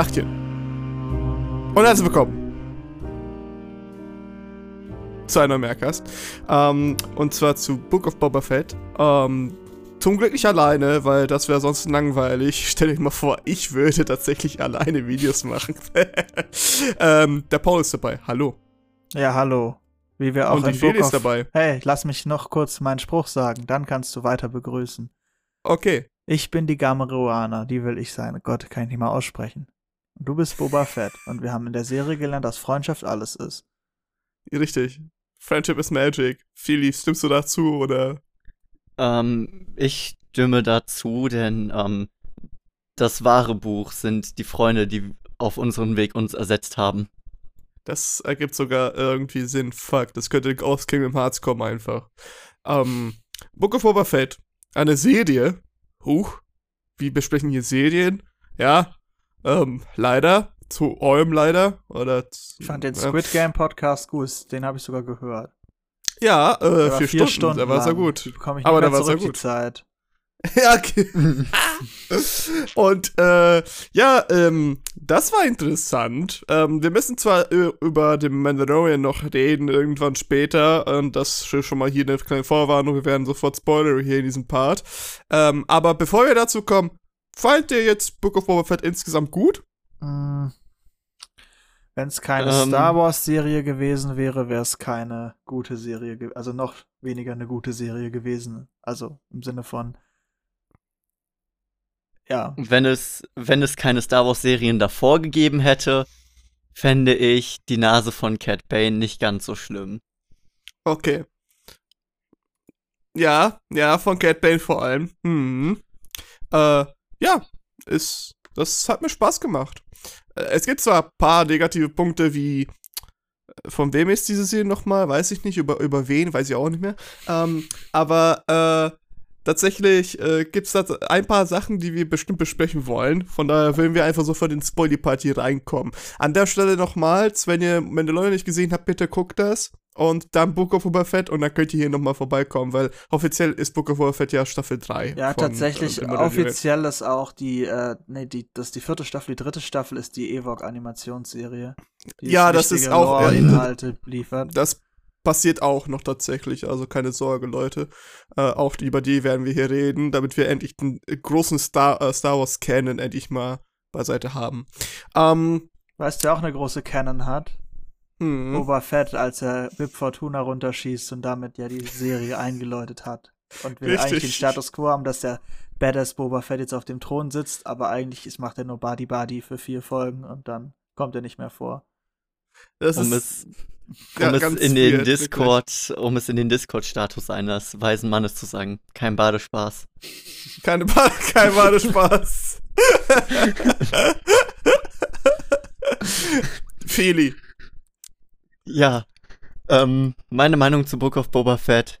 Dachchen. Und herzlich willkommen zu einer Mehrcast. Ähm, und zwar zu Book of Boba Fett. Ähm, zum Glück nicht alleine, weil das wäre sonst langweilig. Stell dir mal vor, ich würde tatsächlich alleine Videos machen. ähm, der Paul ist dabei. Hallo. Ja, hallo. Wie wir auch Und die Book ist dabei. Hey, lass mich noch kurz meinen Spruch sagen, dann kannst du weiter begrüßen. Okay. Ich bin die Gameruana, die will ich sein. Gott, kann ich nicht mal aussprechen. Und du bist Boba Fett und wir haben in der Serie gelernt, dass Freundschaft alles ist. Richtig. Friendship is Magic. Feli, stimmst du dazu oder? Ähm, ich stimme dazu, denn ähm, das wahre Buch sind die Freunde, die auf unserem Weg uns ersetzt haben. Das ergibt sogar irgendwie Sinn. Fuck, das könnte aus Kingdom Hearts kommen einfach. Ähm, Book of Boba Fett. Eine Serie. Huch. Wir besprechen hier Serien. Ja. Ähm, leider. Zu eurem leider. Oder zu, Ich fand den ja. Squid Game Podcast gut, den habe ich sogar gehört. Ja, äh, war vier, Stunden, da war sehr lang. gut. Aber da mehr war's ja gut. Zeit. ja, okay. Und äh, ja, ähm, das war interessant. Ähm, wir müssen zwar äh, über den Mandalorian noch reden, irgendwann später. Und das ist schon mal hier eine kleine Vorwarnung. Wir werden sofort Spoiler hier in diesem Part. Ähm, aber bevor wir dazu kommen, fand ihr jetzt Book of Boba Fett insgesamt gut? Wenn es keine Ähm. Star Wars Serie gewesen wäre, wäre es keine gute Serie, also noch weniger eine gute Serie gewesen. Also im Sinne von ja, Wenn es, wenn es keine Star Wars Serien davor gegeben hätte, fände ich die Nase von Cat Bane nicht ganz so schlimm. Okay. Ja, ja, von Cat Bane vor allem. Hm. Äh, ja, ist, das hat mir Spaß gemacht. Äh, Es gibt zwar ein paar negative Punkte wie, äh, von wem ist diese Serie nochmal? Weiß ich nicht. Über, über wen? Weiß ich auch nicht mehr. Ähm, aber, äh, tatsächlich äh, gibt es da ein paar Sachen, die wir bestimmt besprechen wollen. Von daher wollen wir einfach sofort in Spoiler Party reinkommen. An der Stelle nochmals, wenn ihr Mandalorian nicht gesehen habt, bitte guckt das. Und dann Book of Boba Fett und dann könnt ihr hier nochmal vorbeikommen, weil offiziell ist Book of Boba Fett ja Staffel 3. ja von, tatsächlich äh, dem Mandalorian. offiziell ist auch die, äh, nee, die, das die vierte Staffel, die dritte Staffel ist die Ewok Animationsserie. Die Ja, das ist auch, äh, Inhalte liefert. Das passiert auch noch tatsächlich, also keine Sorge, Leute. Äh, auch über die werden wir hier reden, damit wir endlich den großen Star, äh, Star Wars Canon endlich mal beiseite haben. Ähm, Weißt du, wer auch eine große Canon hat? Hm. Boba Fett, als er Bib Fortuna runterschießt und damit ja die Serie eingeläutet hat. Und wir Richtig. eigentlich den Status quo haben, dass der Badass Boba Fett jetzt auf dem Thron sitzt, aber eigentlich ist, macht er nur Badi Badi für vier Folgen und dann kommt er nicht mehr vor. das Um ist es, ja, um es ganz in den weird, Discord, um es in den Discord-Status eines weisen Mannes zu sagen. Kein Badespaß. wirklich. Keine ba kein Badespaß. Feli. Ja. Ähm, meine Meinung zu Book of Boba Fett.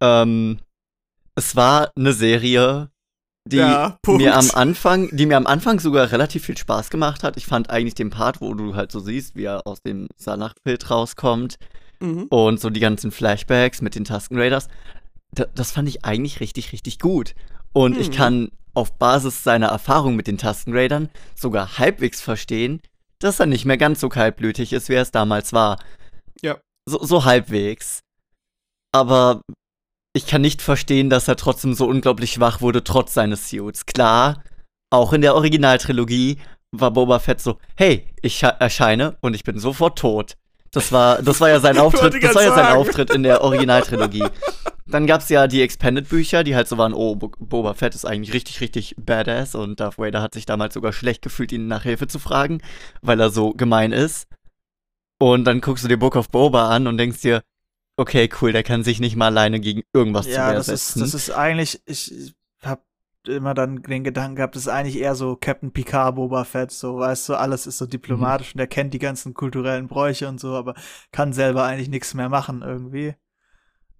Ähm, es war eine Serie, die Ja, mir am Anfang, die mir am Anfang sogar relativ viel Spaß gemacht hat. Ich fand eigentlich den Part, wo du halt so siehst, wie er aus dem Salach-Pit rauskommt Mhm. und so die ganzen Flashbacks mit den Tusken Raiders, da, das fand ich eigentlich richtig, richtig gut. Und ich Mhm. kann auf Basis seiner Erfahrung mit den Tusken Raidern sogar halbwegs verstehen, dass er nicht mehr ganz so kaltblütig ist, wie er es damals war. Ja. So, so halbwegs. Aber ich kann nicht verstehen, dass er trotzdem so unglaublich schwach wurde, trotz seines Suits. Klar, auch in der Originaltrilogie war Boba Fett so, hey, ich erscheine und ich bin sofort tot. Das war, das war ja sein Auftritt, das war ja sein. Auftritt in der Originaltrilogie. Dann gab's ja die Expanded-Bücher, die halt so waren, oh, Bo Boba Fett ist eigentlich richtig, richtig badass und Darth Vader hat sich damals sogar schlecht gefühlt, ihn nach Hilfe zu fragen, weil er so gemein ist. Und dann guckst du dir Book of Boba an und denkst dir, okay, cool, der kann sich nicht mal alleine gegen irgendwas ja, zu das ist, setzen. das ist eigentlich, ich hab immer dann den Gedanken gehabt, das ist eigentlich eher so Captain Picard, Boba Fett, so, weißt du, alles ist so diplomatisch und er kennt die ganzen kulturellen Bräuche und so, aber kann selber eigentlich nichts mehr machen irgendwie.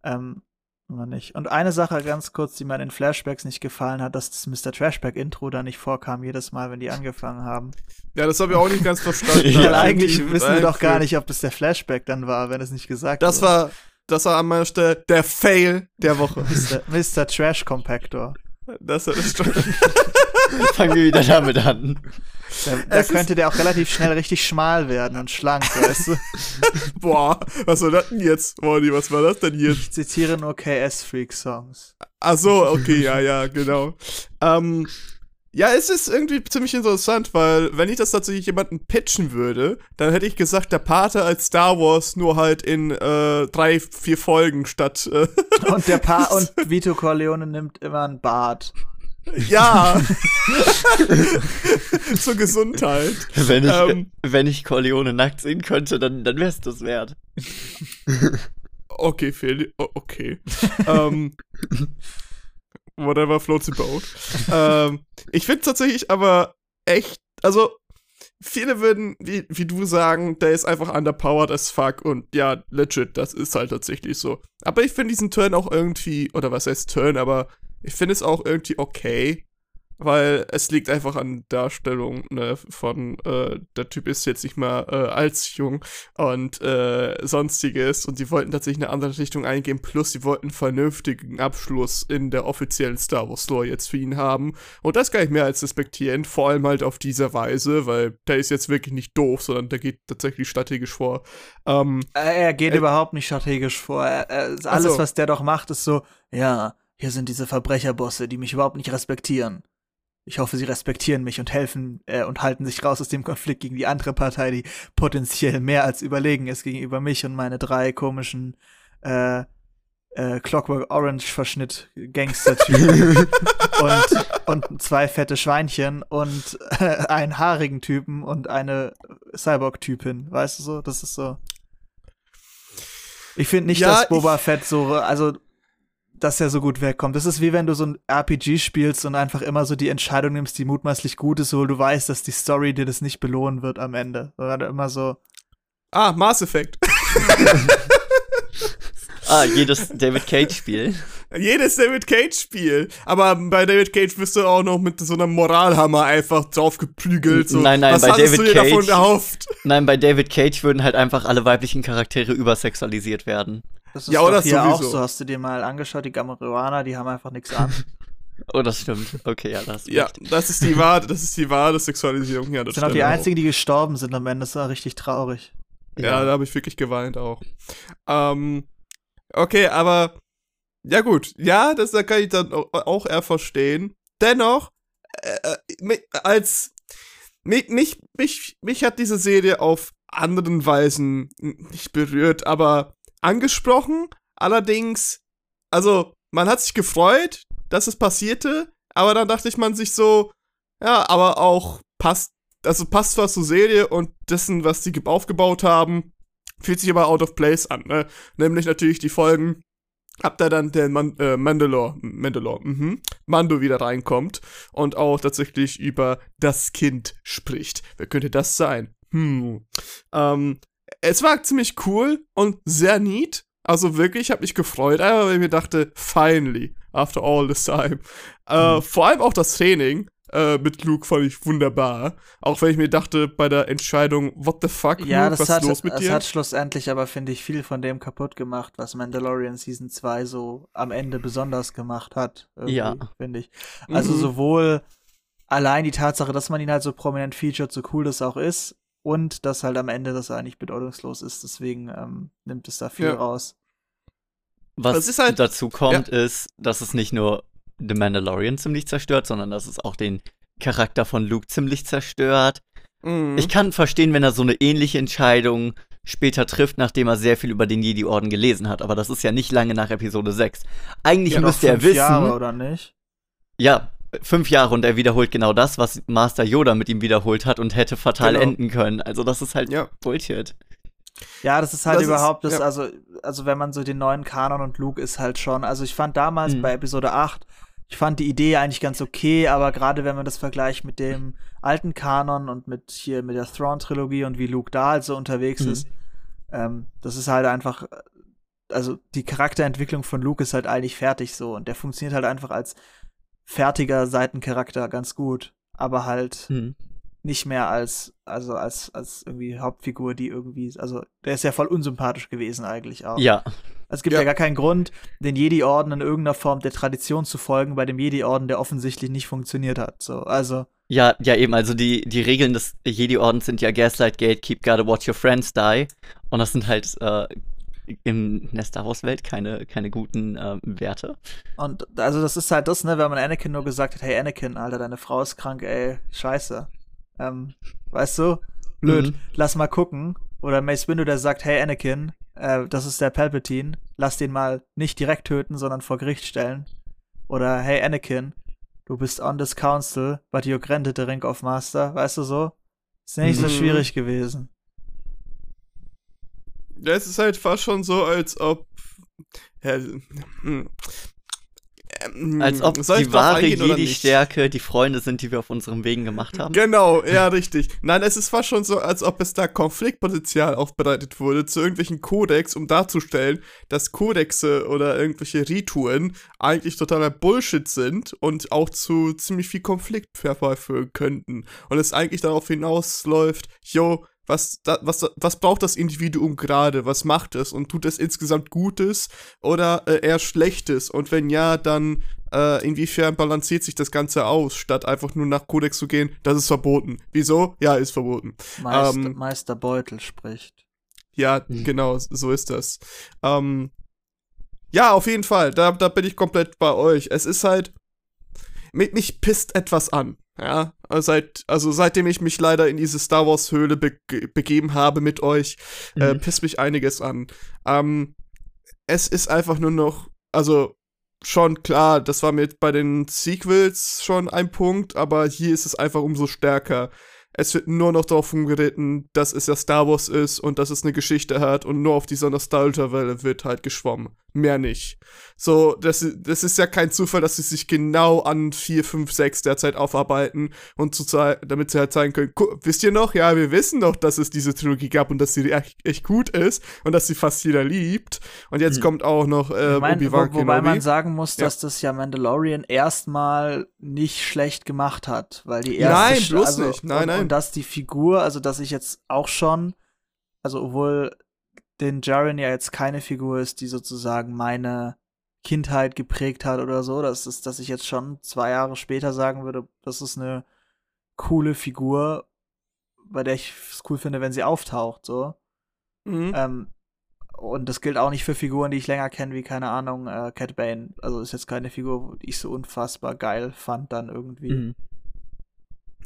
Ähm, immer nicht. Und eine Sache ganz kurz, die mir in den Flashbacks nicht gefallen hat, dass das Mr. Trashback Intro da nicht vorkam, jedes Mal, wenn die angefangen haben. Ja, das habe ich auch nicht ganz verstanden. Ja, Weil eigentlich wissen wir doch gar nicht, ob das der Flashback dann war, wenn es nicht gesagt Das wurde. war, das war an meiner Stelle der Fail der Woche. Mr. Mr. Trash Compactor. Das, das Fangen wir wieder damit an. Da, da könnte der auch relativ schnell richtig schmal werden und schlank, weißt du? Boah, was war das denn jetzt, Morty? Was war das denn jetzt? Ich zitiere nur KS-Freak-Songs. Ach so, okay, ja, ja, genau. Ähm, ja, es ist irgendwie ziemlich interessant, weil wenn ich das tatsächlich jemanden pitchen würde, dann hätte ich gesagt, der Pate als Star Wars nur halt in äh, drei, vier Folgen statt. Äh, Und der Pa und Vito Corleone nimmt immer ein Bad. Ja. Zur Gesundheit. Wenn ich, Ähm. wenn ich Corleone nackt sehen könnte, dann, dann wär's das wert. Okay, Phil, okay. ähm, whatever floats your boat. ähm, ich finde tatsächlich aber echt, also viele würden, wie, wie du sagen, der ist einfach underpowered as fuck und ja, legit, das ist halt tatsächlich so. Aber ich finde diesen Turn auch irgendwie, oder was heißt Turn, aber ich finde es auch irgendwie okay. Weil es liegt einfach an Darstellung ne, von, äh, der Typ ist jetzt nicht mal äh, als jung und äh, sonstiges und sie wollten tatsächlich eine andere Richtung eingehen, plus sie wollten einen vernünftigen Abschluss in der offiziellen Star Wars Lore jetzt für ihn haben und das kann ich mehr als respektieren, vor allem halt auf diese Weise, weil der ist jetzt wirklich nicht doof, sondern der geht tatsächlich strategisch vor. Ähm, Äh, Er geht Äh, überhaupt nicht strategisch vor. Er, er, alles, Ach so. was der doch macht, ist so, ja, hier sind diese Verbrecherbosse, die mich überhaupt nicht respektieren. Ich hoffe, sie respektieren mich und helfen äh, und halten sich raus aus dem Konflikt gegen die andere Partei, die potenziell mehr als überlegen ist gegenüber mich und meine drei komischen äh, äh, Clockwork Orange Verschnitt Gangster-Typen und, und zwei fette Schweinchen und äh, einen haarigen Typen und eine Cyborg-Typin. Weißt du so? Das ist so. Ich finde nicht, Ja, dass Boba Fett so, also, dass er so gut wegkommt. Das ist wie wenn du so ein RPG spielst und einfach immer so die Entscheidung nimmst, die mutmaßlich gut ist, wo du weißt, dass die Story dir das nicht belohnen wird am Ende. Sondern immer so, ah, Mass Effect. Ah, jedes David Cage-Spiel. Jedes David Cage-Spiel. Aber bei David Cage wirst du auch noch mit so einem Moralhammer einfach draufgeprügelt. So. Nein, nein, Was bei David du dir davon Cage- erhofft? Nein, bei David Cage würden halt einfach alle weiblichen Charaktere übersexualisiert werden. Das ist Ja, doch oder hier auch sowieso. so. Hast du dir mal angeschaut, die Gamorianer, die haben einfach nichts an. Oh, das stimmt. Okay, ja, das Ja, das ist die wahre, das ist die wahre Sexualisierung der Das sind auch die Stelle einzigen, die gestorben sind am Ende. Das war richtig traurig. Ja, da habe ich wirklich geweint auch. Ähm, okay, aber ja gut, ja, das da kann ich dann au- auch eher verstehen. Dennoch, äh, äh, als mich, mich, mich, mich hat diese Serie auf anderen Weisen nicht berührt, aber angesprochen. Allerdings, also man hat sich gefreut, dass es passierte, aber dann dachte ich man sich so, ja, aber auch passt, also passt zwar zur Serie und dessen, was sie ge- aufgebaut haben, fühlt sich aber out of place an, ne? Nämlich natürlich die Folgen, ab da dann der Man äh, Mandalore, Mandalore, mhm, Mando wieder reinkommt und auch tatsächlich über das Kind spricht. Wer könnte das sein? Hm. Ähm, es war ziemlich cool und sehr neat. Also wirklich, ich habe mich gefreut, aber weil ich mir dachte, finally, after all this time. Äh, Vor allem auch das Training äh, mit Luke fand ich wunderbar. Auch wenn ich mir dachte, bei der Entscheidung, what the fuck, Ja, Luke, das was hat, ist los mit das dir? hat schlussendlich aber, finde ich, viel von dem kaputt gemacht, was Mandalorian Season 2 so am Ende besonders gemacht hat. Ja. Finde ich. Also Mhm. sowohl allein die Tatsache, dass man ihn halt so prominent featured, so cool das auch ist, und dass halt am Ende das eigentlich bedeutungslos ist. Deswegen ähm, nimmt es da viel Ja. raus. Was Es ist halt- dazu kommt, ist, dass es nicht nur The Mandalorian ziemlich zerstört, sondern dass es auch den Charakter von Luke ziemlich zerstört. Mhm. Ich kann verstehen, wenn er so eine ähnliche Entscheidung später trifft, nachdem er sehr viel über den Jedi-Orden gelesen hat, aber das ist ja nicht lange nach Episode 6. Eigentlich Ja, müsste er wissen, Jahre, oder nicht? ja, fünf Jahre und er wiederholt genau das, was Master Yoda mit ihm wiederholt hat und hätte fatal Genau. enden können. Also das ist halt ja. Bullshit. Ja, das ist halt Das ist- überhaupt, das, ja. also, also wenn man so den neuen Kanon und Luke ist halt schon, also ich fand damals Mhm. bei Episode 8, ich fand die Idee eigentlich ganz okay, aber gerade wenn man das vergleicht mit dem alten Kanon und mit hier mit der Thrawn-Trilogie und wie Luke da halt so unterwegs Mhm. ist, ähm, das ist halt einfach, also die Charakterentwicklung von Luke ist halt eigentlich fertig so und der funktioniert halt einfach als fertiger Seitencharakter ganz gut, aber halt Hm. nicht mehr als, also als, als irgendwie Hauptfigur, die irgendwie, also der ist ja voll unsympathisch gewesen eigentlich auch. Ja, Es gibt ja, Ja. gar keinen Grund, den Jedi-Orden in irgendeiner Form der Tradition zu folgen, bei dem Jedi-Orden, der offensichtlich nicht funktioniert hat. So, also, Ja, ja, eben, also die, die Regeln des Jedi-Ordens sind ja Gaslight Gate, Keep Guard, Watch Your Friends Die. Und das sind halt äh, in der Star Wars-Welt keine, keine guten äh, Werte. und also das ist halt das, ne, wenn man Anakin nur gesagt hat, hey Anakin, Alter, deine Frau ist krank, ey, scheiße. Ähm, weißt du? Blöd, Mhm. lass mal gucken. Oder Mace Windu, der sagt, hey Anakin, äh, das ist der Palpatine, lass den mal nicht direkt töten, sondern vor Gericht stellen. Oder hey Anakin, du bist on this council, but you're granted the rank of master, weißt du so? Ist nicht so Mhm. schwierig gewesen. Ja, es ist halt fast schon so, als ob. Hm. Ähm, Als ob die wahre? Jedi-Stärke die Freunde sind, die wir auf unseren Wegen gemacht haben. Genau, ja, richtig. Nein, es ist fast schon so, als ob es da Konfliktpotenzial aufbereitet wurde zu irgendwelchen Kodex, um darzustellen, dass Kodexe oder irgendwelche Rituen eigentlich totaler Bullshit sind und auch zu ziemlich viel Konflikt herbeiführen könnten. Und es eigentlich darauf hinausläuft, yo, was, da, was, was braucht das Individuum gerade? Was macht es? Und tut es insgesamt Gutes oder äh, eher Schlechtes? Und wenn ja, dann äh, inwiefern balanciert sich das Ganze aus, statt einfach nur nach Kodex zu gehen, das ist verboten. Wieso? Ja, ist verboten. Meister, Ähm, Meister Beutel spricht. Ja, Mhm. genau, so ist das. Ähm, ja, auf jeden Fall, da, da bin ich komplett bei euch. Es ist halt, mich, mich pisst etwas an. Ja, also seit, also seitdem ich mich leider in diese Star Wars Höhle be begeben habe mit euch, äh, Mhm. pisst mich einiges an. Ähm, es ist einfach nur noch, also schon klar, das war mir bei den Sequels schon ein Punkt, aber hier ist es einfach umso stärker. Es wird nur noch darauf umgeritten, dass es ja Star Wars ist und dass es eine Geschichte hat und nur auf dieser Nostalgia-Welle wird halt geschwommen. Mehr nicht. So, das, das ist ja kein Zufall, dass sie sich genau an 4, 5, 6 derzeit aufarbeiten und zu damit sie halt zeigen können, "Gu- wisst ihr noch? Ja, wir wissen doch, dass es diese Trilogie gab und dass sie echt, echt gut ist und dass sie fast jeder liebt. Und jetzt Mhm. kommt auch noch äh, Ich mein, Obi-Wan wo, wobei Kenobi. man sagen muss, Ja. dass das ja Mandalorian erstmal nicht schlecht gemacht hat, weil die erste Nein, bloß also, nicht. Nein, und, nein. und dass die Figur, also dass ich jetzt auch schon, also obwohl den Jaren ja jetzt keine Figur ist, die sozusagen meine Kindheit geprägt hat oder so, das ist, dass ich jetzt schon zwei Jahre später sagen würde, das ist eine coole Figur, bei der ich es cool finde, wenn sie auftaucht, so. Mhm. Ähm, und das gilt auch nicht für Figuren, die ich länger kenne, wie, keine Ahnung, äh, Cat Bane. Also ist jetzt keine Figur, die ich so unfassbar geil fand dann irgendwie. Mhm.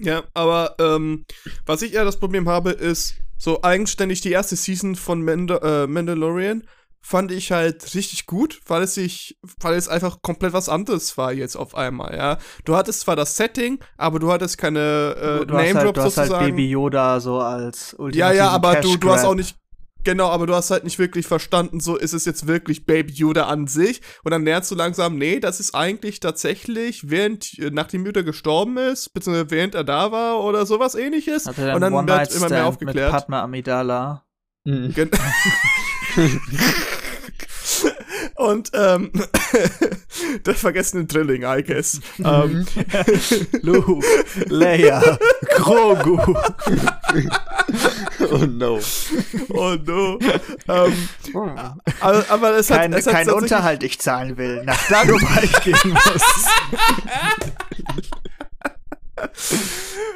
Ja, aber ähm, was ich eher das Problem habe, ist, so eigenständig die erste Season von Manda äh, Mandalorian fand ich halt richtig gut, weil es sich, weil es einfach komplett was anderes war jetzt auf einmal, ja. Du hattest zwar das Setting, aber du hattest keine äh, du, du hast Name halt, Drops du hast halt sozusagen. Baby Yoda so als ja, ja, aber du, Cash du hast Grab. auch nicht Genau, aber du hast halt nicht wirklich verstanden, so ist es jetzt wirklich Baby Yoda an sich. Und dann lernst du langsam, nee, das ist eigentlich tatsächlich, während, äh, nachdem Yoda gestorben ist, beziehungsweise während er da war oder sowas ähnliches. Hatte dann und dann One wird Night immer mehr Stand mit aufgeklärt. Padma Amidala. Mhm. Gen Und ähm, der vergessene Drilling, I guess. ähm, Luke, Leia, Grogu. oh no. oh no. ähm, aber, aber es hat, Kein, es hat kein Unterhalt ich zahlen will, nach Dagobah ich gehen muss.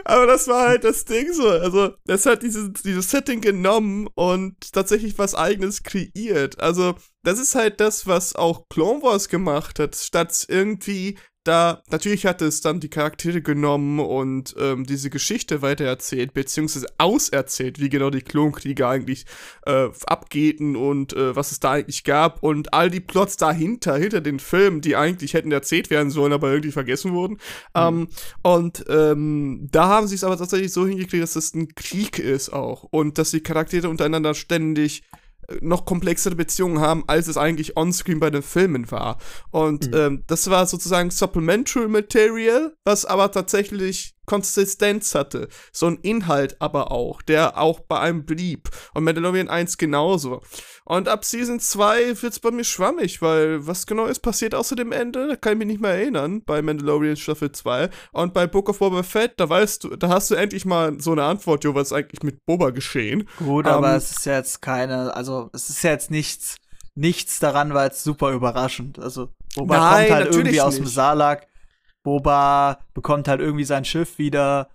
Aber das war halt das Ding so. Also, das hat dieses, dieses Setting genommen und tatsächlich was eigenes kreiert. Also, das ist halt das, was auch Clone Wars gemacht hat. Statt irgendwie da, natürlich hat es dann die Charaktere genommen und ähm, diese Geschichte weitererzählt, beziehungsweise auserzählt, wie genau die Klonkriege eigentlich äh, abgehten und äh, was es da eigentlich gab. Und all die Plots dahinter, hinter den Filmen, die eigentlich hätten erzählt werden sollen, aber irgendwie vergessen wurden. Ähm, und ähm, da haben sie es aber tatsächlich so hingekriegt, dass es ein Krieg ist auch. Und dass die Charaktere untereinander ständig noch komplexere Beziehungen haben, als es eigentlich onscreen bei den Filmen war. Und Mhm. ähm, das war sozusagen Supplementary Material, was aber tatsächlich Konsistenz hatte. So ein Inhalt aber auch, der auch bei einem blieb. Und Mandalorian 1 genauso. Und ab Season 2 wird's bei mir schwammig, weil was genau ist passiert außer dem Ende, da kann ich mich nicht mehr erinnern, bei Mandalorian Staffel 2. Und bei Book of Boba Fett, da weißt du, da hast du endlich mal so eine Antwort, jo, was ist eigentlich mit Boba geschehen. Gut, Ähm, aber es ist ja jetzt keine, also es ist ja jetzt nichts nichts daran war jetzt super überraschend. Also Boba Nein, kommt halt irgendwie aus dem. Salak. Boba bekommt halt irgendwie sein Schiff wieder.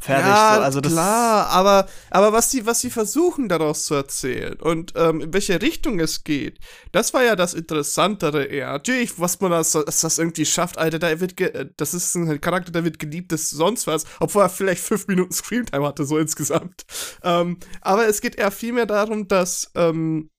Fertig. ja, so. Also das klar, aber, aber was die, was die versuchen daraus zu erzählen und ähm, in welche Richtung es geht, das war ja das Interessantere eher. Natürlich, was man das, dass das irgendwie schafft, Alter, da wird ge das ist ein Charakter, der wird geliebt, das sonst was, obwohl er vielleicht fünf Minuten Screamtime hatte, so insgesamt. Ähm, aber es geht eher vielmehr darum, dass ähm,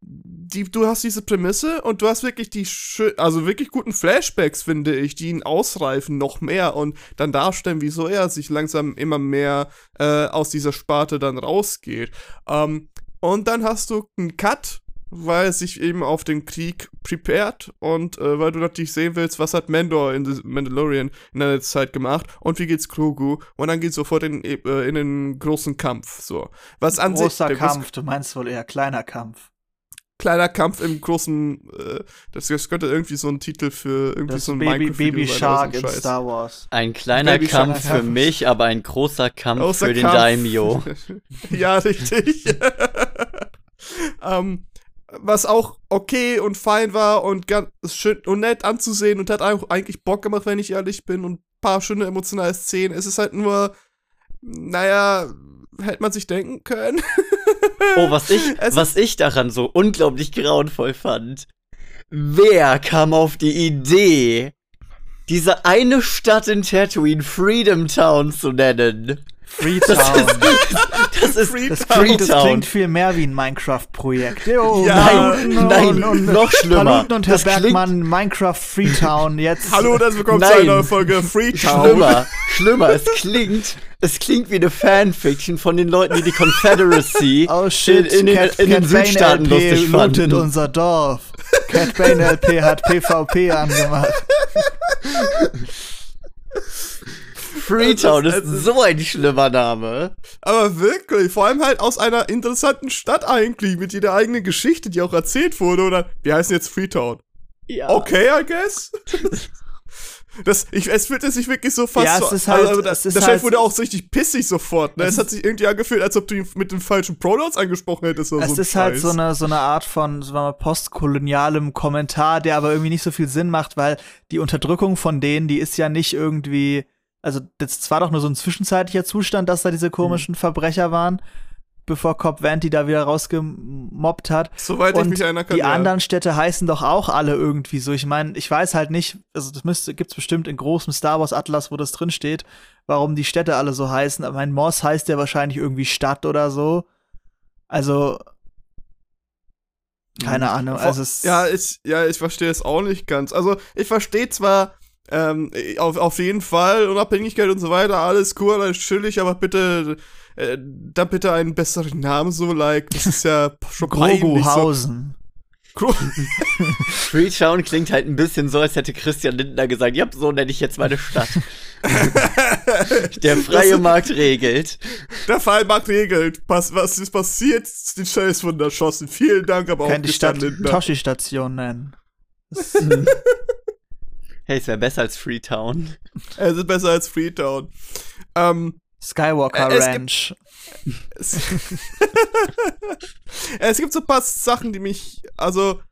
die, du hast diese Prämisse und du hast wirklich die, schö- also wirklich guten Flashbacks, finde ich, die ihn ausreifen noch mehr und dann darstellen, wieso er sich langsam immer mehr äh, aus dieser Sparte dann rausgeht. Ähm, und dann hast du einen Cut, weil er sich eben auf den Krieg prepared und äh, weil du natürlich sehen willst, was hat Mandor in The Mandalorian in der Zeit gemacht und wie geht's Grogu und dann geht's sofort in, äh, in den großen Kampf, so. Was an sich, großer große- Kampf. Du meinst wohl eher kleiner Kampf. Kleiner Kampf im großen, äh, das, das könnte irgendwie so ein Titel für irgendwie Das so ein Baby, Baby Shark in. Star Wars. Ein kleiner Baby Shark Kampf für Kampf. mich, aber ein großer Kampf Außer für den Kampf. Daimyo. ja, richtig. ähm, was auch okay und fein war und ganz schön und nett anzusehen und hat auch eigentlich Bock gemacht, wenn ich ehrlich bin und ein paar schöne emotionale Szenen. Es ist halt nur, naja, hätte man sich denken können. Oh, was ich, Es was ich daran so unglaublich grauenvoll fand. Wer kam auf die Idee, diese eine Stadt in Tatooine Freedom Town zu nennen? Freetown. Das ist Freetown. Das klingt, das klingt viel mehr wie ein Minecraft-Projekt. Jo, Ja, nein, und, und, noch schlimmer. Paluten und Herr Das klingt- Bergmann, Minecraft Freetown, jetzt. Hallo und herzlich willkommen zu Nein. einer neuen Folge Freetown. Schlimmer, schlimmer. Es klingt, es klingt wie eine Fanfiction von den Leuten, die die Confederacy Oh shit, in, in, den, Cat, in den Cat Bane Südstaaten LP lustig fanden. unser Dorf. Cat Bane LP hat PvP angemacht. Freetown ist ist- so ein schlimmer Name. Aber wirklich, vor allem halt aus einer interessanten Stadt eigentlich, mit ihrer eigenen Geschichte, die auch erzählt wurde. Oder wir heißen jetzt Freetown. Ja. Okay, I guess. Das, ich, es fühlte sich wirklich so fast Ja, es so. ist halt- also, der, es ist der Chef halt- wurde auch so richtig pissig sofort. Ne? Es Es hat sich irgendwie angefühlt, als ob du ihn mit den falschen Pronouns angesprochen hättest. Oder Es so ist halt Scheiß. so eine, so eine Art von sagen wir mal, postkolonialem Kommentar, der aber irgendwie nicht so viel Sinn macht, weil die Unterdrückung von denen, die ist ja nicht irgendwie, also das war doch nur so ein zwischenzeitlicher Zustand, dass da diese komischen Verbrecher waren, bevor Cop Vanty da wieder rausgemobbt hat. Soweit ich Und mich erinnern kann. die ja. anderen Städte heißen doch auch alle irgendwie so. Ich meine, ich weiß halt nicht, also das müsste, gibt's bestimmt in großem Star Wars Atlas, wo das drin steht, warum die Städte alle so heißen. Aber mein Moss heißt ja wahrscheinlich irgendwie Stadt oder so. Also keine Ahnung. Also es, Ja, ich, ja, ich verstehe es auch nicht ganz. Also, ich verstehe zwar ähm, auf, auf jeden Fall Unabhängigkeit und so weiter, alles cool, alles chillig, aber bitte, äh, da bitte einen besseren Namen so, like, das ist ja schon peinlich. So. Freetown klingt halt ein bisschen so, als hätte Christian Lindner gesagt, ja, so nenne ich jetzt meine Stadt. Der freie Das- Markt regelt. Der Fall mag regelt. Was, was ist passiert? Die Scheiß von erschossen. Vielen Dank, aber auch Kann die Christian Stadt Lindner. Toshi-Station nennen. Hey, es wäre besser als Freetown. Es ist besser als Freetown. Ähm, Skywalker Äh, es Ranch. es, es gibt so ein paar Sachen, die mich, also,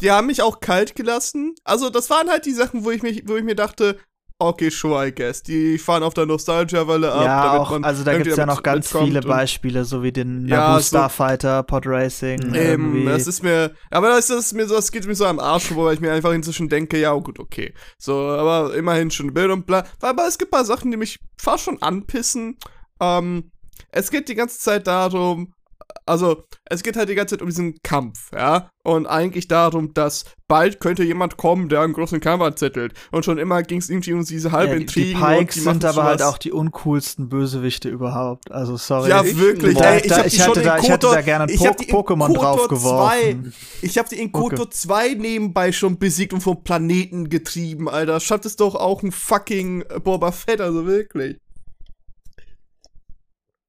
die haben mich auch kalt gelassen. Also, das waren halt die Sachen, wo ich mich, wo ich mir dachte, okay, sure, I guess. Die fahren auf der Nostalgia-Welle ab. ja, damit auch, man also da irgendwie gibt's ja noch ganz viele Beispiele, so wie den Ja, Naboo so- Starfighter, Pod Racing. Eben, das ist mir, aber das ist mir so, das geht mir so am Arsch, wo ich mir einfach inzwischen denke, ja, gut, okay. So, aber immerhin schon Bild und bla. Aber es gibt ein paar Sachen, die mich fast schon anpissen. Ähm, es geht die ganze Zeit darum, also, es geht halt die ganze Zeit um diesen Kampf, ja? Und eigentlich darum, dass bald könnte jemand kommen, der einen großen Kampf anzettelt. Und schon immer ging es irgendwie um diese halben ja, die, die Intrigen. Pikes die sind aber halt auch die uncoolsten Bösewichte überhaupt. Also sorry. Ja, ich- wirklich. Ey, ich, da- hab ich hatte da- ich hatte da gerne ich hab die in Pokémon draufgeworfen. 2 Ich hab die in Okay. Kotor 2 nebenbei schon besiegt und vom Planeten getrieben, Alter. Schafft es doch auch ein fucking Boba Fett, also wirklich.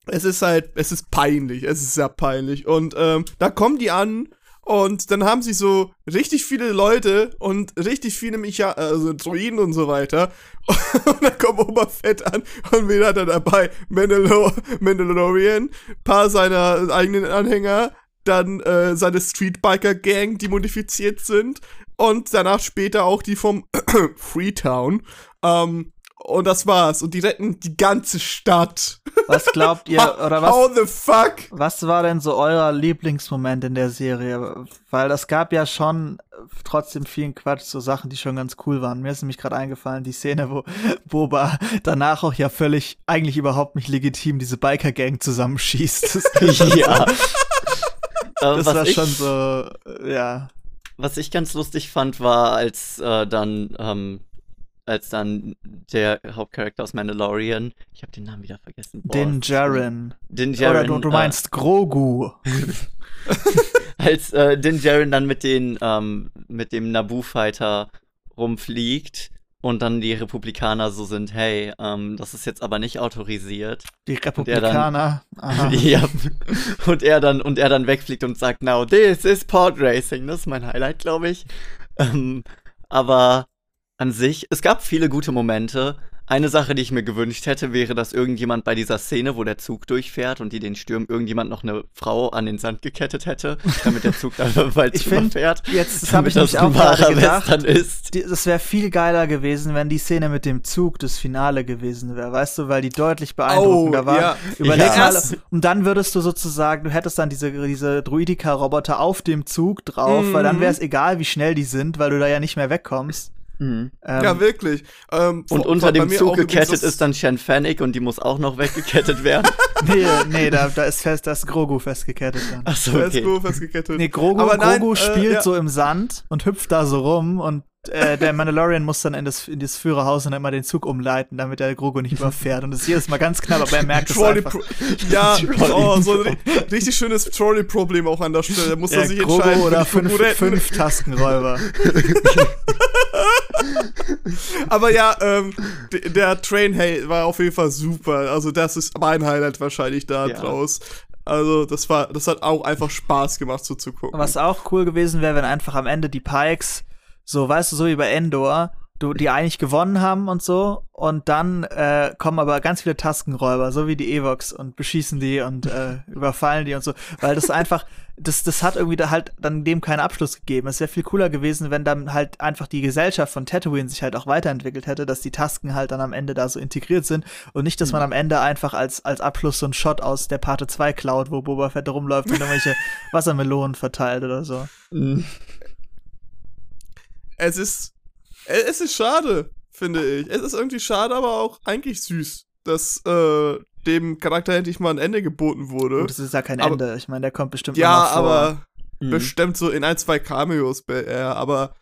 Es ist halt, es ist peinlich, es ist sehr peinlich. Und ähm, da kommen die an und dann haben sie so richtig viele Leute und richtig viele Mecha also Droiden und so weiter. Und dann kommt Boba Fett an und wen hat er dabei? Mandalor Mandalorian, paar seiner eigenen Anhänger, dann äh, seine Streetbiker-Gang, die modifiziert sind und danach später auch die vom Freetown. Ähm, und das war's. Und die retten die ganze Stadt. Was glaubt ihr, oder was, How the fuck? was war denn so euer Lieblingsmoment in der Serie? Weil das gab ja schon äh, trotzdem vielen Quatsch, so Sachen, die schon ganz cool waren. Mir ist nämlich gerade eingefallen, die Szene, wo Boba danach auch ja völlig, eigentlich überhaupt nicht legitim diese Biker-Gang zusammenschießt. Das, ja. Das was war ich, schon so, ja. Was ich ganz lustig fand, war, als äh, dann, ähm, als dann der Hauptcharakter aus Mandalorian, ich habe den Namen wieder vergessen. Boah, Din Djarin. Din Oder Djarin. du, du äh, meinst Grogu. als äh, Din Djarin dann mit den ähm, mit dem Naboo Fighter rumfliegt und dann die Republikaner so sind, hey, ähm, das ist jetzt aber nicht autorisiert. Die er dann- Republikaner. Aha. ja. Und er dann und er dann wegfliegt und sagt, now this is Pod Racing. Das ist mein Highlight, glaube ich. Ähm, aber an sich, es gab viele gute Momente. Eine Sache, die ich mir gewünscht hätte, wäre, dass irgendjemand bei dieser Szene, wo der Zug durchfährt und die den stürmen, irgendjemand noch eine Frau an den Sand gekettet hätte, damit der Zug da weiter Ich find, überfährt. Jetzt, das habe ich das auch gerade gedacht. Ist. Die, das wäre viel geiler gewesen, wenn die Szene mit dem Zug das Finale gewesen wäre, weißt du, weil die deutlich beeindruckender Oh, war. ja. Überleg Ja. mal, und dann würdest du sozusagen, du hättest dann diese, diese Druidika-Roboter auf dem Zug drauf, weil dann Mhm. wäre es egal, wie schnell die sind, weil du da ja nicht mehr wegkommst. Mhm. Ähm, ja, wirklich. Ähm, Und vor- unter dem Zug gekettet das- ist dann Shen Fennec und die muss auch noch weggekettet werden. nee, nee, da, da ist fest, da ist Grogu festgekettet dann. Achso, Da ist okay. Grogu festgekettet. Nee, Grogu, Aber nein, Grogu äh, spielt ja. so im Sand und hüpft da so rum und äh, der Mandalorian muss dann in das, in das Führerhaus und dann immer den Zug umleiten, damit der Grogu nicht überfährt. Und das ist jedes Mal ganz knapp, aber er merkt es einfach. Pro ja, oh, so ein ri- richtig schönes Trolley-Problem auch an der Stelle. Da muss Ja, er sich Grogu entscheiden. oder fünf, fünf Taskenräuber. Aber ja, ähm, der Train, hey, war auf jeden Fall super. Also das ist mein Highlight wahrscheinlich da Ja. draus. Also das war, das hat auch einfach Spaß gemacht so zu gucken. Was auch cool gewesen wäre, wenn einfach am Ende die Pikes, so, weißt du, so wie bei Endor, du, die eigentlich gewonnen haben und so, und dann äh, kommen aber ganz viele Taskenräuber, so wie die Evox, und beschießen die und äh, überfallen die und so, weil das einfach, das, das hat irgendwie da halt dann dem keinen Abschluss gegeben. Es wäre viel cooler gewesen, wenn dann halt einfach die Gesellschaft von Tatooine sich halt auch weiterentwickelt hätte, dass die Tasken halt dann am Ende da so integriert sind und nicht, dass man am Ende einfach als, als Abschluss so einen Shot aus der Parte 2 klaut, wo Boba Fett rumläuft und irgendwelche Wassermelonen verteilt oder so. Es ist, äh, es ist schade, finde ich. Es ist irgendwie schade, aber auch eigentlich süß, dass äh, dem Charakter endlich mal ein Ende geboten wurde. Gut, das ist ja kein Aber- Ende. Ich meine, der kommt bestimmt ja, noch vor. aber Mhm. bestimmt so in ein, zwei Cameos, be- äh, aber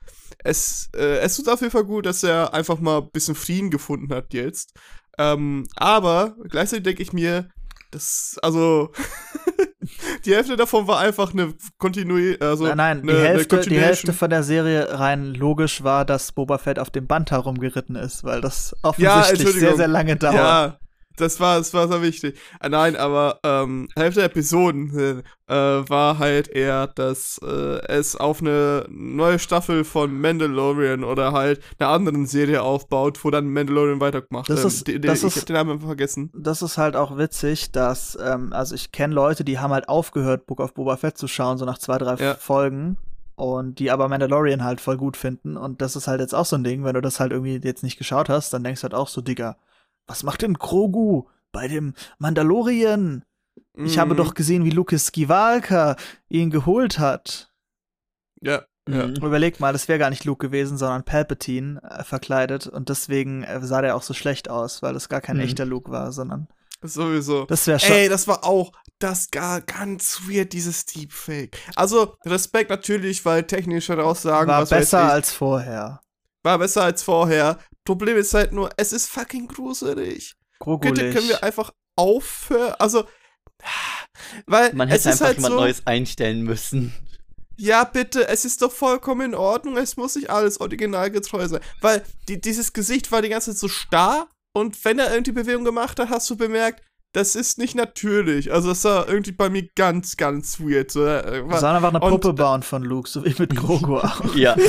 es, äh, es tut auf jeden Fall gut, dass er einfach mal ein bisschen Frieden gefunden hat jetzt. Ähm, aber gleichzeitig denke ich mir, das, also, die Hälfte davon war einfach eine Kontinuität, also nein, nein, eine, die, Hälfte, die. Hälfte von der Serie rein logisch war, dass Boba Fett auf dem Band herumgeritten ist, weil das offensichtlich sehr, Entschuldigung. sehr lange dauert. Ja, das war, das war sehr wichtig. Ah, nein, aber ähm, Hälfte der Episoden äh, war halt eher, dass äh, es auf eine neue Staffel von Mandalorian oder halt einer anderen Serie aufbaut, wo dann Mandalorian weitergemacht. Das ähm, ist- die- die- das ich ist- hab den Namen einfach vergessen. Das ist halt auch witzig, dass, ähm, also ich kenne Leute, die haben halt aufgehört, Book of Boba Fett zu schauen, so nach zwei, drei Ja. Folgen. Und die aber Mandalorian halt voll gut finden. Und das ist halt jetzt auch so ein Ding, wenn du das halt irgendwie jetzt nicht geschaut hast, dann denkst du halt auch so, Digga, was macht denn Grogu bei dem Mandalorian? Ich habe Mhm. doch gesehen, wie Lucas Skywalker ihn geholt hat. Ja, ja. Mhm. Überleg mal, das wäre gar nicht Luke gewesen, sondern Palpatine äh, verkleidet. Und deswegen äh, sah der auch so schlecht aus, weil das gar kein Mhm. echter Luke war, sondern Sowieso. das wäre schon. Ey, das war auch das gar ganz weird, dieses Deepfake. Also, Respekt natürlich, weil technisch heraussagen, war was weiß besser ich, als vorher. war besser als vorher. Problem ist halt nur, es ist fucking gruselig. Gruselig. Bitte können wir einfach aufhören. Also, weil Man hätte einfach halt jemand so, Neues einstellen müssen. ja bitte, es ist doch vollkommen in Ordnung, es muss nicht alles originalgetreu sein. Weil die, dieses Gesicht war die ganze Zeit so starr und wenn er irgendwie Bewegung gemacht hat, hast du bemerkt, das ist nicht natürlich. Also das war irgendwie bei mir ganz, ganz weird. So, äh, Wir sollen einfach eine und- Puppe bauen von Luke, so wie mit Grogu auch. Ja.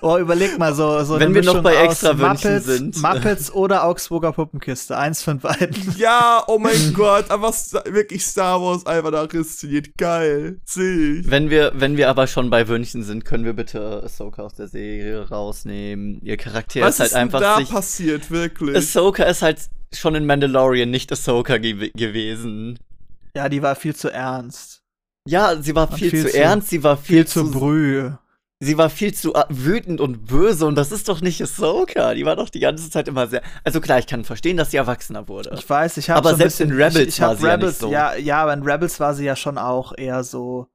Oh, überleg mal so, so Wenn wir noch bei extra Wünschen Muppets, sind. Muppets oder Augsburger Puppenkiste, eins von beiden. Ja, oh mein Gott, einfach Sta- wirklich Star Wars einfach nachinszeniert. Geil. Sehe ich. Wenn wir, wenn wir aber schon bei Wünschen sind, können wir bitte Ahsoka aus der Serie rausnehmen. Ihr Charakter Was ist halt ist einfach da sich. passiert, wirklich? Ahsoka ist halt schon in Mandalorian nicht Ahsoka ge gewesen. Ja, die war viel zu ernst. Ja, sie war viel, viel zu zu- ernst, sie war viel, Viel zu zu, brühe. sie war viel zu äh, wütend und böse und das ist doch nicht Ahsoka. Die war doch die ganze Zeit immer sehr. Also klar, ich kann verstehen, dass sie erwachsener wurde. Ich weiß, ich habe Aber so selbst bisschen, in Rebels ich, ich war sie ja nicht Rebels, so. Ja, ja, aber in Rebels war sie ja schon auch eher so,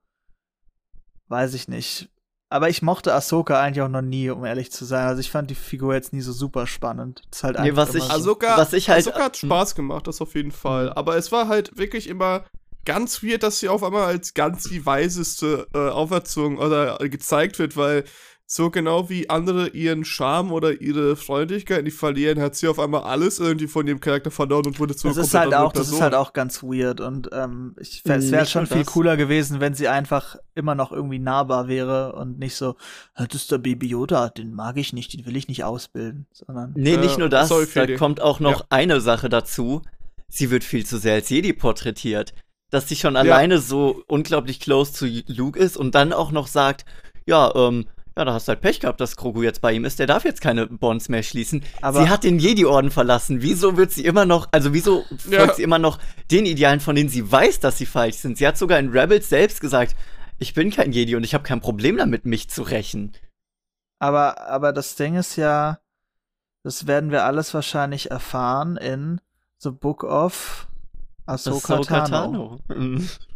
weiß ich nicht. Aber ich mochte Ahsoka eigentlich auch noch nie, um ehrlich zu sein. Also ich fand die Figur jetzt nie so super spannend. Das ist halt Nee, einfach was ich- so. Ahsoka, Was ich halt- Ahsoka hat Spaß gemacht, das auf jeden Fall. Mhm. Aber es war halt wirklich immer ganz weird, dass sie auf einmal als ganz die weiseste äh, auferzogen oder äh, gezeigt wird, weil so genau wie andere ihren Charme oder ihre Freundlichkeit nicht verlieren, hat sie auf einmal alles irgendwie von ihrem Charakter verloren und wurde zu Das einer ist halt auch, anderen das ist Person. halt auch ganz weird und ähm, ich, es Nicht wäre schon viel das. cooler gewesen, wenn sie einfach immer noch irgendwie nahbar wäre und nicht so, "Ah, das ist der Baby Yoda, den mag ich nicht, den will ich nicht ausbilden, sondern Nee, Äh, nicht nur das, sorry, da kommt auch noch Ja. eine Sache dazu. Sie wird viel zu sehr als Jedi porträtiert. Dass sie schon alleine so unglaublich close zu Luke ist und dann auch noch sagt, ja, ähm, ja, da hast du halt Pech gehabt, dass Grogu jetzt bei ihm ist. Der darf jetzt keine Bonds mehr schließen. Aber- sie hat den Jedi-Orden verlassen. Wieso wird sie immer noch, also wieso folgt Ja. sie immer noch den Idealen, von denen sie weiß, dass sie falsch sind? Sie hat sogar in Rebels selbst gesagt, ich bin kein Jedi und ich habe kein Problem damit, mich zu rächen. Aber, aber das Ding ist ja, das werden wir alles wahrscheinlich erfahren in The Book of Ahsoka, Ahsoka Tano.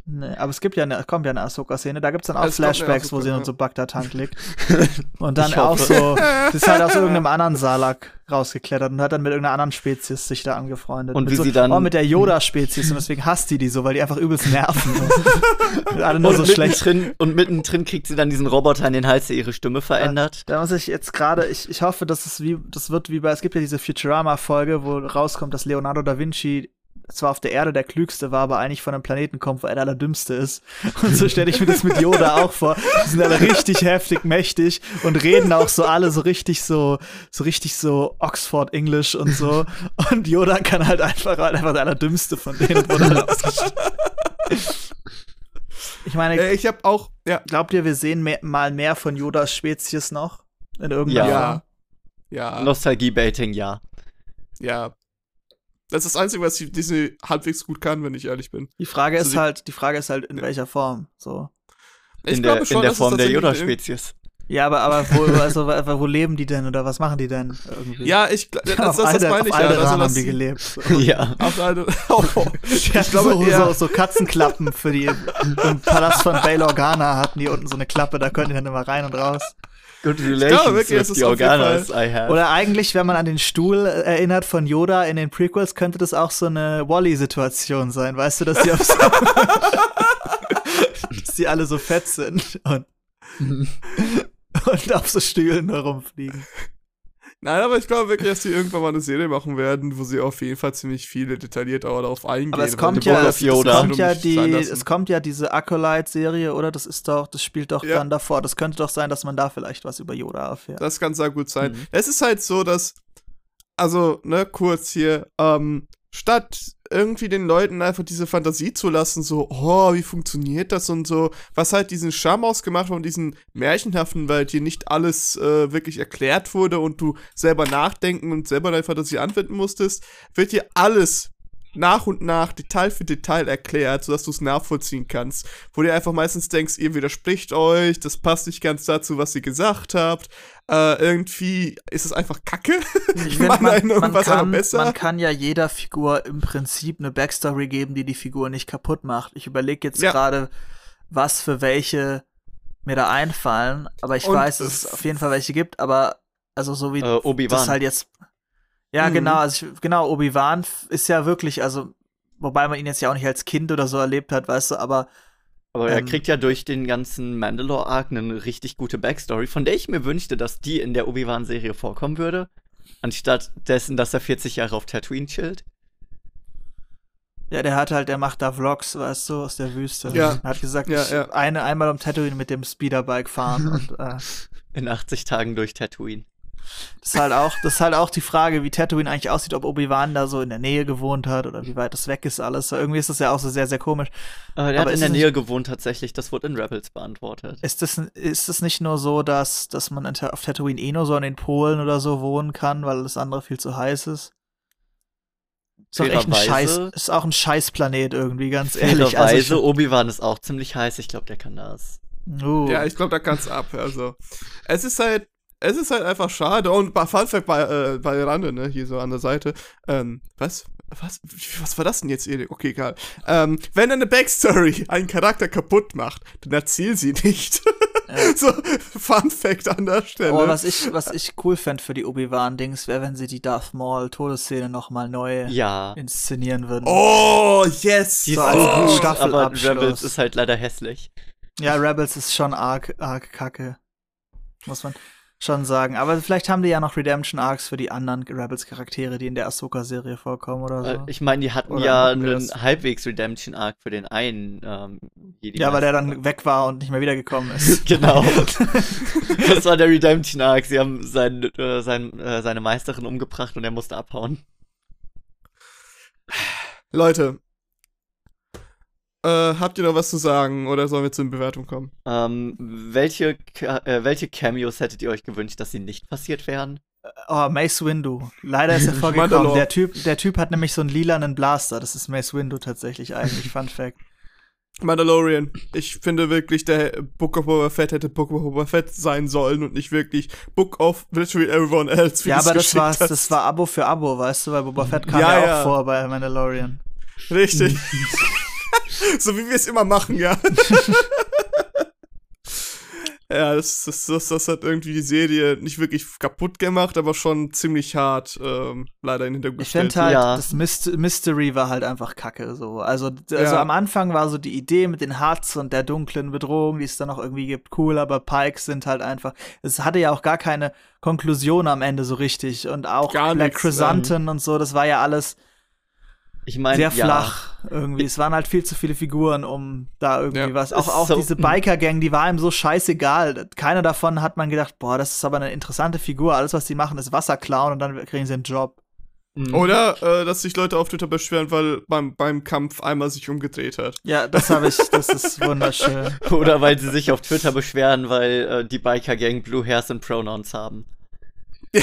Nee, aber es gibt ja eine, kommt ja eine Ahsoka-Szene, da gibt's dann auch Es Flashbacks, wo sie in ja. so Bagdad-Tank liegt. Und dann auch so, sie ist halt aus irgendeinem anderen Salak rausgeklettert und hat dann mit irgendeiner anderen Spezies sich da angefreundet. Und mit wie so, sie dann- Oh, mit der Yoda-Spezies und deswegen hasst die die so, weil die einfach übelst nerven. Und alle nur und, so schlecht. und mittendrin kriegt sie dann diesen Roboter in den Hals, der ihre Stimme verändert. Da muss ich jetzt gerade, ich, ich hoffe, dass es wie, das wird wie bei, es gibt ja diese Futurama-Folge, wo rauskommt, dass Leonardo da Vinci zwar auf der Erde der Klügste war, aber eigentlich von einem Planeten kommt, wo er der Allerdümmste ist. Und so stelle ich mir das mit Yoda auch vor. Die sind alle richtig heftig mächtig und reden auch so alle so richtig so, so richtig so Oxford English und so. Und Yoda kann halt einfach, halt einfach der Allerdümmste von denen. ich meine, Äh, ich habe auch, ja, glaubt ihr, wir sehen mehr, mal mehr von Yodas Spezies noch? In irgendeiner Ja. Form? ja, ja, Nostalgie-Baiting, ja. ja. Das ist das Einzige, was Disney halbwegs gut kann, wenn ich ehrlich bin. Die Frage Also ist die- halt, die Frage ist halt, in welcher Form, so. Ich In der, glaube schon, in der Form der Yoda-Spezies. Ja, aber, aber wo, also, wo leben die denn oder was machen die denn irgendwie? Ja, ich gl- das, das, auf das meine ich auf ja. Also, haben die gelebt. So. ja. Auf eine, oh, Ich ich glaube, so, eher, so, so Katzenklappen für die im Palast von Bail Organa hatten die unten so eine Klappe, da können die dann immer rein und raus. Good glaube relations wirklich, with the Organas I have. Oder eigentlich, wenn man an den Stuhl äh, erinnert von Yoda in den Prequels, könnte das auch so eine Wally-Situation sein, weißt du, dass die auf so dass die alle so fett sind und, und auf so Stühlen herumfliegen. Nein, aber ich glaube wirklich, dass die irgendwann mal eine Serie machen werden, wo sie auf jeden Fall ziemlich viele detailliert auch darauf eingehen. Aber es kommt ja, es, es Yoda. kommt ja die, es kommt ja diese Acolyte-Serie, oder? Das ist doch, das spielt doch Ja. dann davor. Das könnte doch sein, dass man da vielleicht was über Yoda erfährt. Das kann sehr gut sein. Mhm. Es ist halt so, dass, also, ne, kurz hier, ähm, statt irgendwie den Leuten einfach diese Fantasie zu lassen, so, oh, wie funktioniert das und so, was halt diesen Charme ausgemacht hat und diesen märchenhaften, weil dir nicht alles äh, wirklich erklärt wurde und du selber nachdenken und selber deine Fantasie anwenden musstest, wird dir alles nach und nach Detail für Detail erklärt, sodass du es nachvollziehen kannst. Wo du einfach meistens denkst, ihr widerspricht euch, das passt nicht ganz dazu, was ihr gesagt habt. Äh, irgendwie ist es einfach Kacke. Ich meine, man, man, irgendwas aber kann, besser. man kann ja jeder Figur im Prinzip eine Backstory geben, die die Figur nicht kaputt macht. Ich überlege jetzt Ja. gerade, was für welche mir da einfallen, aber ich Und weiß, dass es auf jeden Fall welche gibt, aber also so wie Äh, das halt jetzt. Ja, Mhm. genau, also ich, genau, Obi-Wan ist ja wirklich, also, wobei man ihn jetzt ja auch nicht als Kind oder so erlebt hat, weißt du, aber Aber er ähm, kriegt ja durch den ganzen Mandalore-Arc eine richtig gute Backstory, von der ich mir wünschte, dass die in der Obi-Wan-Serie vorkommen würde. Anstatt dessen, dass er 40 Jahre auf Tatooine chillt. Ja, der hat halt, der macht da Vlogs, weißt du, aus der Wüste. Ja. Er hat gesagt, Ja, ich ja. eine einmal um Tatooine mit dem Speederbike fahren und äh, In 80 Tagen durch Tatooine. Das ist halt auch, das ist halt auch die Frage, wie Tatooine eigentlich aussieht, ob Obi-Wan da so in der Nähe gewohnt hat oder wie weit das weg ist alles. Irgendwie ist das ja auch so sehr, sehr komisch. Aber der Aber hat in der es Nähe gewohnt tatsächlich. Das wurde in Rebels beantwortet. Ist das, ist das nicht nur so, dass, dass man auf Tatooine eh nur so in den Polen oder so wohnen kann, weil das andere viel zu heiß ist? Ist doch echt ein Scheiß, ist auch ein Scheißplanet irgendwie, ganz ehrlich. Also Obi-Wan ist auch ziemlich heiß. Ich glaube, der kann das. uh, Ja, ich glaube, da kann's ab. Also, es ist halt, es ist halt einfach schade. Und bei Fun Fact bei, äh, bei Rande, ne, hier so an der Seite. Ähm, was? Was, was war das denn jetzt? Erik? Okay, egal. Ähm, wenn eine Backstory einen Charakter kaputt macht, dann erzähl sie nicht. Ja. so, Fun Fact an der Stelle. Aber was ich, was ich cool fände für die Obi-Wan-Dings, wäre, wenn sie die Darth Maul-Todesszene nochmal neu Ja. inszenieren würden. oh, yes! Die ist So so als gut, aber Staffelabschluss. Rebels ist halt leider hässlich. Ja, Rebels ist schon arg, arg kacke. Muss man schon sagen. Aber vielleicht haben die ja noch Redemption Arcs für die anderen Rebels-Charaktere, die in der Ahsoka-Serie vorkommen oder so. Äh, Ich meine, die hatten Oder ja einen halbwegs Redemption-Arc für den einen ähm, Jedi ja, weil der dann weg war und nicht mehr wiedergekommen ist. Genau. das war der Redemption Arc. Sie haben sein, äh, sein, äh, seine Meisterin umgebracht und er musste abhauen. Leute. Äh, habt ihr noch was zu sagen oder sollen wir zur Bewertung kommen? Ähm, welche, äh, welche Cameos hättet ihr euch gewünscht, dass sie nicht passiert wären? Oh, Mace Windu. Leider ist er vorgekommen. Der Typ, der Typ hat nämlich so einen lilanen Blaster. Das ist Mace Windu tatsächlich eigentlich. Fun Fact. Mandalorian. Ich finde wirklich, der Book of Boba Fett hätte Book of Boba Fett sein sollen und nicht wirklich Book of literally everyone else. wie ja, aber das war, das war Abo für Abo, weißt du, weil Boba Fett kam Ja, ja, ja. auch vor bei Mandalorian. Richtig. so wie wir es immer machen, ja. ja, das, das, das, das hat irgendwie die Serie nicht wirklich kaputt gemacht, aber schon ziemlich hart ähm, leider in den Hintergrund Ich finde halt, Ja. das Myst Mystery war halt einfach kacke. So. Also, d- Ja. also am Anfang war so die Idee mit den Huts und der dunklen Bedrohung, die es dann noch irgendwie gibt, cool, aber Pikes sind halt einfach. Es hatte ja auch gar keine Konklusion am Ende so richtig. Und auch Gar Black nix, Chrysanthemum und so, das war ja alles Ich meine, sehr ja, flach irgendwie. Es waren halt viel zu viele Figuren, um da irgendwie Ja. was. Auch, auch so- diese Biker-Gang, die war ihm so scheißegal. Keiner davon hat man gedacht, boah, das ist aber eine interessante Figur. Alles, was die machen, ist Wasser klauen und dann kriegen sie einen Job. Mhm. Oder, äh, dass sich Leute auf Twitter beschweren, weil beim, beim Kampf einmal sich umgedreht hat. Ja, das habe ich, das ist wunderschön. Oder weil sie sich auf Twitter beschweren, weil äh, die Biker Gang Blue Hairs and Pronouns haben.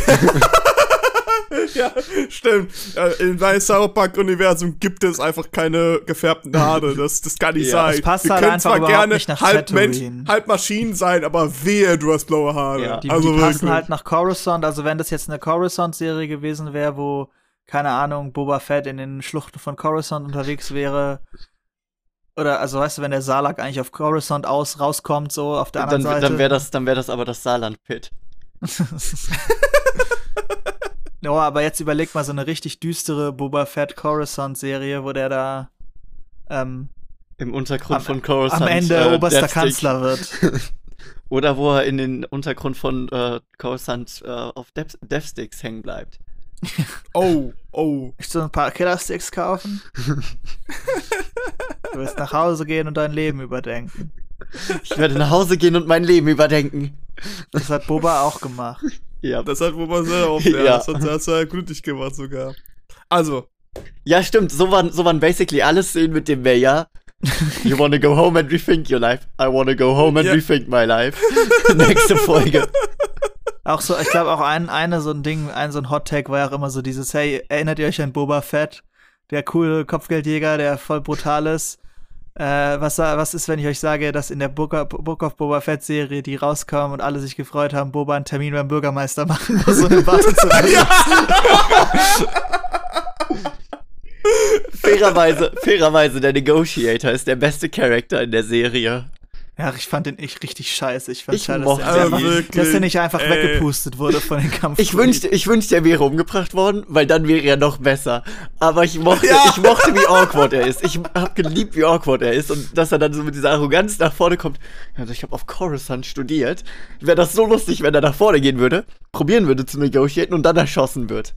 ja, stimmt. Ja, Im Cyberpunk-Universum gibt es einfach keine gefärbten Haare. Das, das kann nicht Ja, sein. es passt Wir halt können zwar gerne nicht nach halb. Mensch, halb Maschinen sein, aber wehe, du hast blaue Haare. Ja. Die, also die passen halt nach Coruscant. Also wenn das jetzt eine Coruscant-Serie gewesen wäre, wo, keine Ahnung, Boba Fett in den Schluchten von Coruscant unterwegs wäre. Oder, also weißt du, wenn der Salak eigentlich auf Coruscant aus, rauskommt, so auf der anderen Dann, Seite. dann wäre das, dann wär das aber das Saarland-Pit. Ja, aber jetzt überleg mal so eine richtig düstere Boba Fett Coruscant-Serie, wo der da ähm, Im Untergrund Am- von Coruscant. am Ende äh, oberster Deathstick. Kanzler wird. Oder wo er in den Untergrund von äh, Coruscant äh, auf Death Deathsticks hängen bleibt. Oh, oh. Ich so ein paar Killersticks kaufen. du wirst nach Hause gehen und dein Leben überdenken. Ich werde nach Hause gehen und mein Leben überdenken. Das hat Boba auch gemacht. Ja. Das hat Boba sehr oft, ja. Ja. Das hat er sehr gründlich gemacht sogar. Also, Ja, stimmt. So waren, so waren basically alle Szenen mit dem Mayor. You wanna go home and rethink your life. I wanna go home and Ja. rethink my life. Nächste Folge. Auch so, ich glaube auch ein, eine so ein Ding, ein so ein Hot Take war ja auch immer so dieses, hey, erinnert ihr euch an Boba Fett? Der coole Kopfgeldjäger, der voll brutal ist. Äh, was, was ist, wenn ich euch sage, dass in der Book of, Book of Boba Fett Serie, die rauskam und alle sich gefreut haben, Boba einen Termin beim Bürgermeister machen muss und im Wartezimmer Fairerweise, fairerweise, der Negotiator ist der beste Charakter in der Serie. Ja, ich fand den echt richtig scheiße. Ich fand Ich schade, dass der, ihn. einfach, dass der nicht einfach ey. weggepustet wurde von den Kampf. Ich wünschte, ich wünschte, er wäre umgebracht worden, weil dann wäre er noch besser. Aber ich mochte, Ja. ich mochte, wie awkward er ist. Ich hab geliebt, wie awkward er ist und dass er dann so mit dieser Arroganz nach vorne kommt. Also ich habe auf Coruscant studiert. Wäre das so lustig, wenn er nach vorne gehen würde, probieren würde zu negotiaten und dann erschossen wird.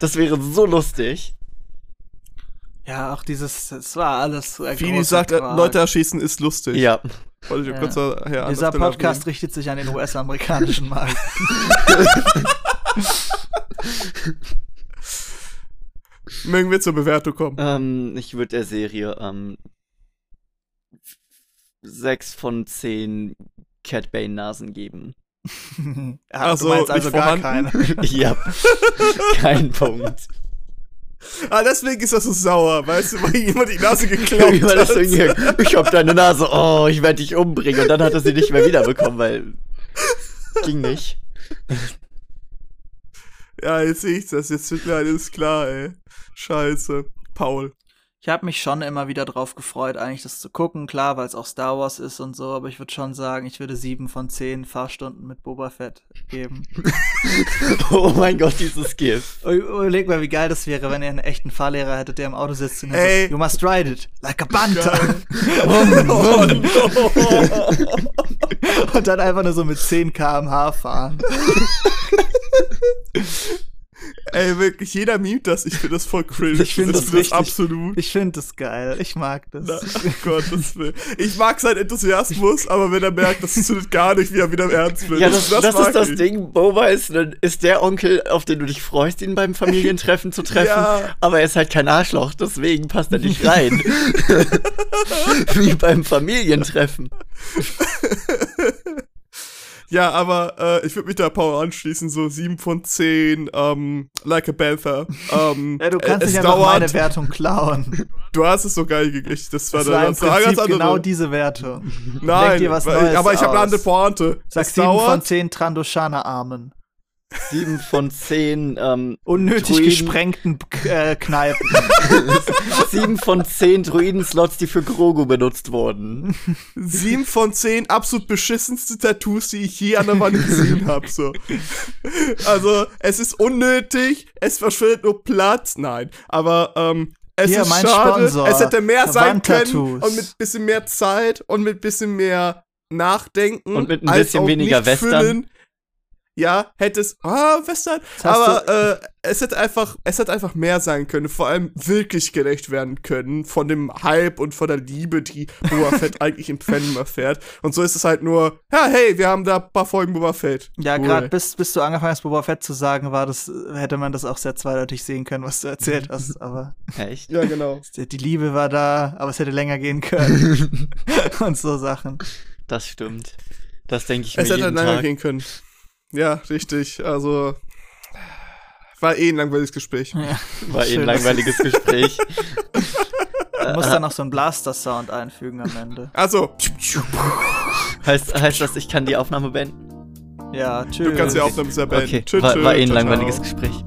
Das wäre so lustig. Ja, auch dieses, es war alles Fini sagt, äh, Quark. Leute erschießen ist lustig. Ja. Wollte ich Ja. kurz an Dieser Podcast richtet sich an den US-amerikanischen Markt. erwähnen. Mögen wir zur Bewertung kommen. Ähm, ich würde der Serie ähm, sechs von zehn Cat Bane Nasen geben. ja, Ach so, du meinst also nicht gar vorhanden? keine. ja. Kein Punkt. Ah, deswegen ist das so sauer, weißt du, weil jemand die Nase geklaut hat. Ich hab deine Nase, oh, ich werde dich umbringen. Und dann hat er sie nicht mehr wiederbekommen, weil ging nicht. Ja, jetzt sehe ich das. Jetzt wird mir alles klar, ey. Scheiße. Paul. Ich habe mich schon immer wieder drauf gefreut, eigentlich das zu gucken, klar, weil es auch Star Wars ist und so, aber ich würde schon sagen, ich würde sieben von zehn Fahrstunden mit Boba Fett geben. Oh mein Gott, dieses GIF. U- Überleg mal, wie geil das wäre, wenn ihr einen echten Fahrlehrer hättet, der im Auto sitzt und er Ey. so, You must ride it, like a. Geil. Oh, und dann einfach nur so mit 10 km/h fahren. Ey, wirklich, jeder mimt das. Ich finde das voll cringe. Ich find das das richtig- absolut. Ich finde das geil, ich mag das. Na, oh Gott, das will. Ich mag seinen Enthusiasmus, aber wenn er merkt, das zündet gar nicht, wie er wieder im Ernst wird. Ja, das, das, mag ist das ich. Ding. Boba ist, ist der Onkel, auf den du dich freust, ihn beim Familientreffen zu treffen. Ja. Aber er ist halt kein Arschloch, deswegen passt er nicht rein. Wie beim Familientreffen. Ja, aber äh, ich würde mich da Paul anschließen, so 7 von 10, ähm, like a Panther. Ähm, Ja, du kannst es nicht einfach dauert, meine Wertung klauen. Du hast es so geil gekriegt. Das war, Das war im war ganz Prinzip andere. genau diese Wertung. Nein, Neues aber ich habe eine andere Pointe. Sag es 7 von dauert, 10 Trandoshana-Armen. Sieben von zehn ähm, Unnötig Druiden- gesprengten äh, Kneipen. Sieben von zehn Druiden-Slots, die für Grogu benutzt wurden. 7 von 10 absolut beschissenste Tattoos, die ich je an der Wand gesehen habe. So. Also, es ist unnötig, es verschwindet nur Platz. Nein, aber ähm, es Hier, ist mein schade. Sponsor, es hätte mehr sein können und mit bisschen mehr Zeit und mit bisschen mehr Nachdenken Und mit ein als bisschen auch weniger nicht Western. füllen. Ja, hätte es. Ah, Western. Aber äh, es hätte einfach, es hätte einfach mehr sein können, vor allem wirklich gerecht werden können von dem Hype und von der Liebe, die Boba Fett eigentlich im Fandom erfährt. Und so ist es halt nur, ja, hey, wir haben da ein paar Folgen Boba Fett. Ja, Cool. gerade bis, bis du angefangen hast, Boba Fett zu sagen, war das, hätte man das auch sehr zweideutig sehen können, was du erzählt hast. Aber Echt? Ja, genau. die Liebe war da, aber es hätte länger gehen können. Und so Sachen. Das stimmt. Das denke ich Es mir hätte jeden länger Tag. gehen können. Ja, richtig. Also war eh ein langweiliges Gespräch. Ja. War eh ein langweiliges Gespräch. Du musst dann noch so einen Blaster-Sound einfügen am Ende. Also, heißt, heißt das, ich kann die Aufnahme beenden? Ja, tschüss. du kannst die Aufnahme sehr beenden. Okay, Tschüss, war, war eh ein langweiliges Gespräch.